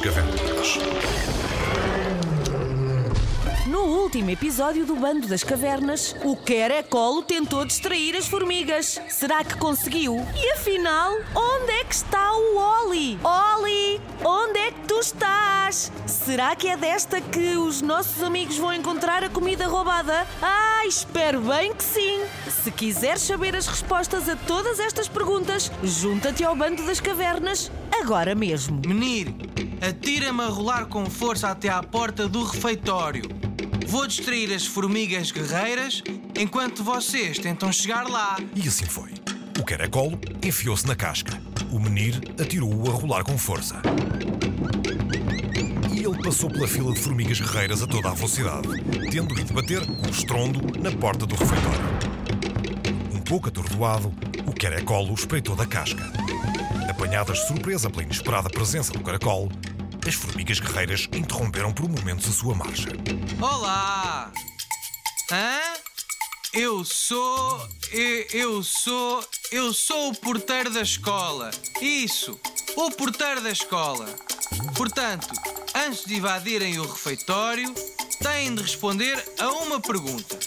das. Último episódio do Bando das Cavernas, o Querecolo tentou distrair as formigas. Será que conseguiu? E afinal, onde é que está o Oli? Oli, onde é que tu estás? Será que é desta que os nossos amigos vão encontrar a comida roubada? Ah, espero bem que sim! Se quiseres saber as respostas a todas estas perguntas, junta-te ao Bando das Cavernas agora mesmo. Menir, atira-me a rolar com força até à porta do refeitório. Vou distrair as formigas guerreiras enquanto vocês tentam chegar lá. E assim foi. O caracolo enfiou-se na casca. O menir atirou-o a rolar com força. E ele passou pela fila de formigas guerreiras a toda a velocidade, tendo ido bater com estrondo na porta do refeitório. Um pouco atordoado, o caracolo espreitou da casca. Apanhadas de surpresa pela inesperada presença do caracol, as formigas guerreiras interromperam por momentos a sua marcha. Olá! Hã? Eu sou. Eu, eu sou. Eu sou o porteiro da escola. Isso! O porteiro da escola. Portanto, antes de invadirem o refeitório, têm de responder a uma pergunta.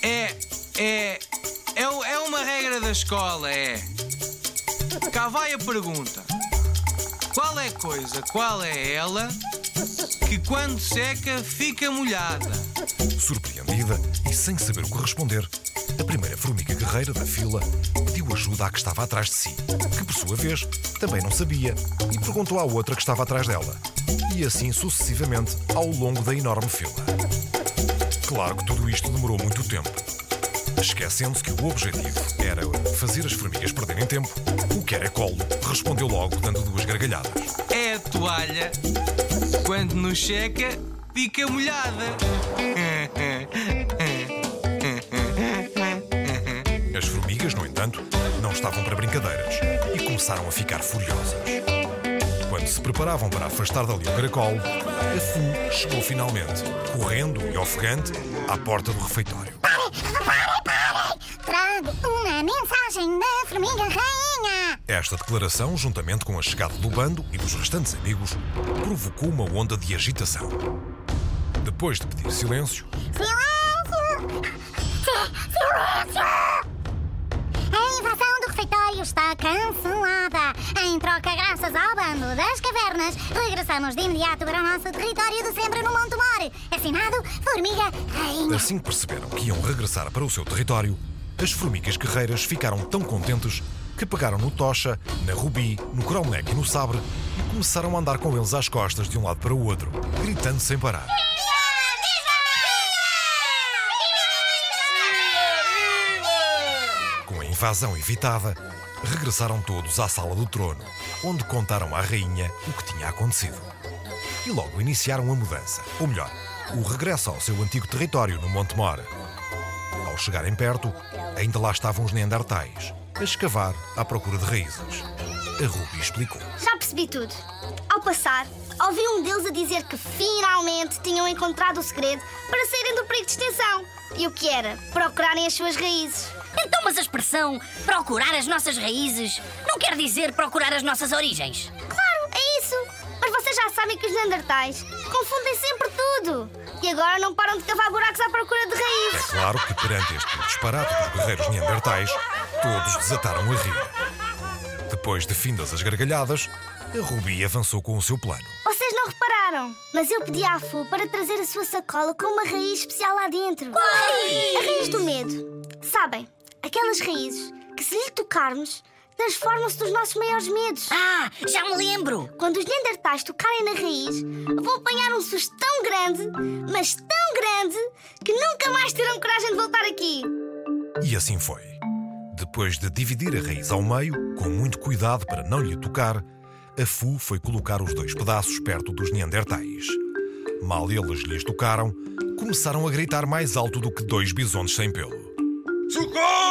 É. É. É, é uma regra da escola, é. Cá vai a pergunta. Qual é coisa, qual é ela que quando seca fica molhada? Surpreendida e sem saber o que responder, a primeira formiga guerreira da fila pediu ajuda à que estava atrás de si, que por sua vez também não sabia, e perguntou à outra que estava atrás dela. E assim sucessivamente ao longo da enorme fila. Claro que tudo isto demorou muito tempo. Esquecendo-se que o objetivo era fazer as formigas perderem tempo, o caracolo respondeu logo dando duas gargalhadas. É a toalha. Quando nos seca, fica molhada. As formigas, no entanto, não estavam para brincadeiras e começaram a ficar furiosas. Quando se preparavam para afastar dali o caracol, a Fu chegou finalmente, correndo e ofegante, à porta do refeitório. Mensagem da formiga rainha. Esta declaração, juntamente com a chegada do bando e dos restantes amigos, provocou uma onda de agitação. Depois de pedir silêncio, Silêncio! Si- Silêncio! A invasão do refeitório está cancelada. Em troca, graças ao bando das cavernas, regressamos de imediato para o nosso território de sempre no Monte Mor. Assinado Formiga Rainha. assim que perceberam que iam regressar para o seu território, as formigas guerreiras ficaram tão contentes que pegaram no Tocha, na Rubi, no Cromlech e no Sabre e começaram a andar com eles às costas de um lado para o outro, gritando sem parar. Com a invasão evitada, regressaram todos à sala do trono, onde contaram à rainha o que tinha acontecido. E logo iniciaram a mudança, ou melhor, o regresso ao seu antigo território no Monte Mor. Ao chegarem perto, ainda lá estavam os Neandertais, a escavar à procura de raízes. A Ruby explicou. Já percebi tudo. Ao passar, ouvi um deles a dizer que finalmente tinham encontrado o segredo para saírem do perigo de extinção. E o que era? Procurarem as suas raízes. Então, mas a expressão procurar as nossas raízes não quer dizer procurar as nossas origens. Claro, é isso. Mas vocês já sabem que os Neandertais confundem sempre tudo. E agora não param de cavar buracos à procura de raízes. Claro que perante este disparate dos guerreiros Neandertais, todos desataram a rir. Depois de findas as gargalhadas, a Ruby avançou com o seu plano. Vocês não repararam, mas eu pedi à Fu para trazer a sua sacola com uma raiz especial lá dentro. A raiz do medo. Sabem, aquelas raízes que se lhe tocarmos, transformam-se nos nossos maiores medos. Ah, já me lembro! Quando os Neandertais tocarem na raiz, vão apanhar um susto tão grande, mas tão grande, que nunca mais terão coragem de voltar aqui. E assim foi. Depois de dividir a raiz ao meio, com muito cuidado para não lhe tocar, a Fu foi colocar os dois pedaços perto dos Neandertais. Mal eles lhes tocaram, começaram a gritar mais alto do que dois bisontes sem pelo. Socorro!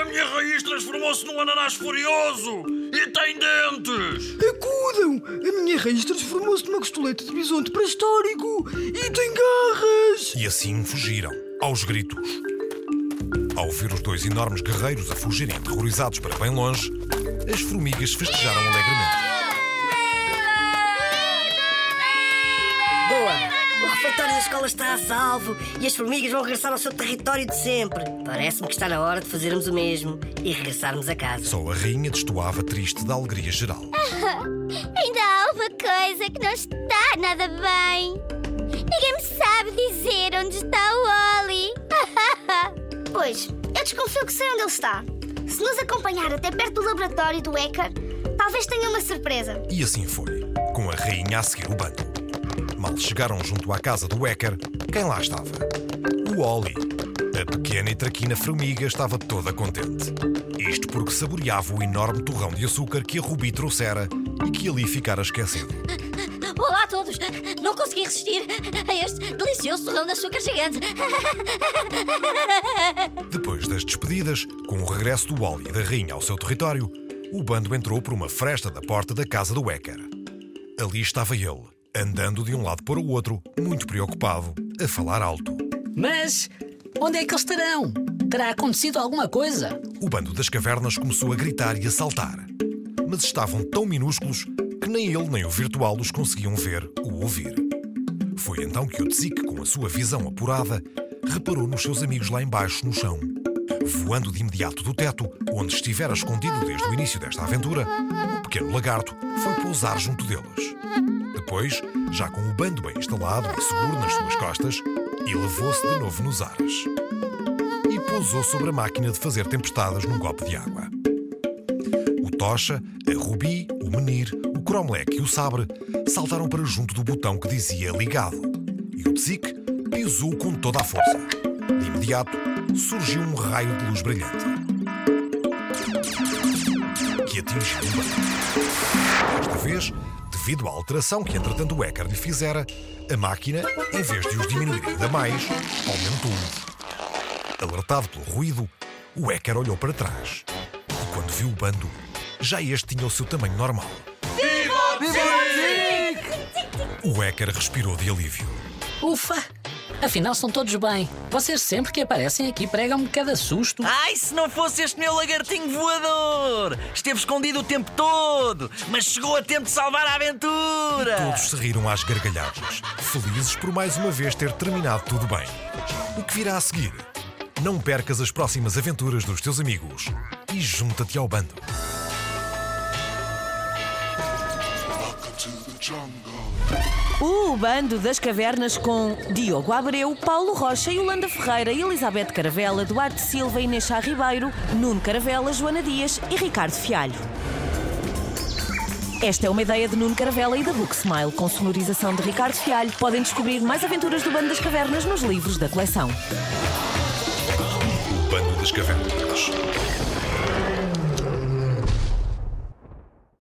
A minha raiz transformou-se num ananás furioso e tem dentes! Acudam! A minha raiz transformou-se numa costoleta de bisonte pré-histórico e tem garras! E assim fugiram, aos gritos. Ao ver os dois enormes guerreiros a fugirem aterrorizados para bem longe, as formigas festejaram alegremente. Refeitório da escola está a salvo e as formigas vão regressar ao seu território de sempre. Parece-me que está na hora de fazermos o mesmo e regressarmos a casa. Só a rainha destoava triste da alegria geral. Ainda há uma coisa que não está nada bem. Ninguém me sabe dizer onde está o Oli. Pois, eu desconfio que sei onde ele está. Se nos acompanhar até perto do laboratório do Ecker, talvez tenha uma surpresa. E assim foi, com a rainha a seguir o bando. Mal chegaram junto à casa do Ecker, quem lá estava? O Oli. A pequena e traquina formiga estava toda contente. Isto porque saboreava o enorme torrão de açúcar que a Rubi trouxera e que ali ficara esquecido. Olá a todos! Não consegui resistir a este delicioso torrão de açúcar gigante. Depois das despedidas, com o regresso do Oli e da rainha ao seu território, o bando entrou por uma fresta da porta da casa do Ecker. Ali estava ele, andando de um lado para o outro, muito preocupado, a falar alto. Mas onde é que eles estarão? Terá acontecido alguma coisa? O bando das cavernas começou a gritar e a saltar. Mas estavam tão minúsculos que nem ele nem o virtual os conseguiam ver ou ouvir. Foi então que o Tzik, com a sua visão apurada, reparou nos seus amigos lá embaixo no chão. Voando de imediato do teto, onde estivera escondido desde o início desta aventura, o pequeno lagarto foi pousar junto deles. Depois, já com o bando bem instalado e seguro nas suas costas, elevou-se de novo nos ares. E pousou sobre a máquina de fazer tempestades num copo de água. O Tocha, a Rubi, o Menir, o Cromlech e o Sabre saltaram para junto do botão que dizia ligado. E o Tzik pisou com toda a força. De imediato, surgiu um raio de luz brilhante. Que atingiu o. Desta vez, devido à alteração que entretanto o Ecker lhe fizera, a máquina, em vez de os diminuir ainda mais, aumentou. Alertado pelo ruído, o Ecker olhou para trás. E quando viu o bando, já este tinha o seu tamanho normal. O Ecker respirou de alívio. Ufa! Afinal, estão todos bem. Vocês sempre que aparecem aqui pregam-me cada susto. Ai, se não fosse este meu lagartinho voador! Esteve escondido o tempo todo, mas chegou a tempo de salvar a aventura! Todos se riram às gargalhadas, felizes por mais uma vez ter terminado tudo bem. O que virá a seguir? Não percas as próximas aventuras dos teus amigos e junta-te ao bando. O Bando das Cavernas com Diogo Abreu, Paulo Rocha, Yolanda Ferreira, Elizabeth Caravela, Duarte Silva, Inês Chá Ribeiro, Nuno Caravela, Joana Dias e Ricardo Fialho. Esta é uma ideia de Nuno Caravela e da Book Smile, com sonorização de Ricardo Fialho. Podem descobrir mais aventuras do Bando das Cavernas nos livros da coleção. O Bando das Cavernas.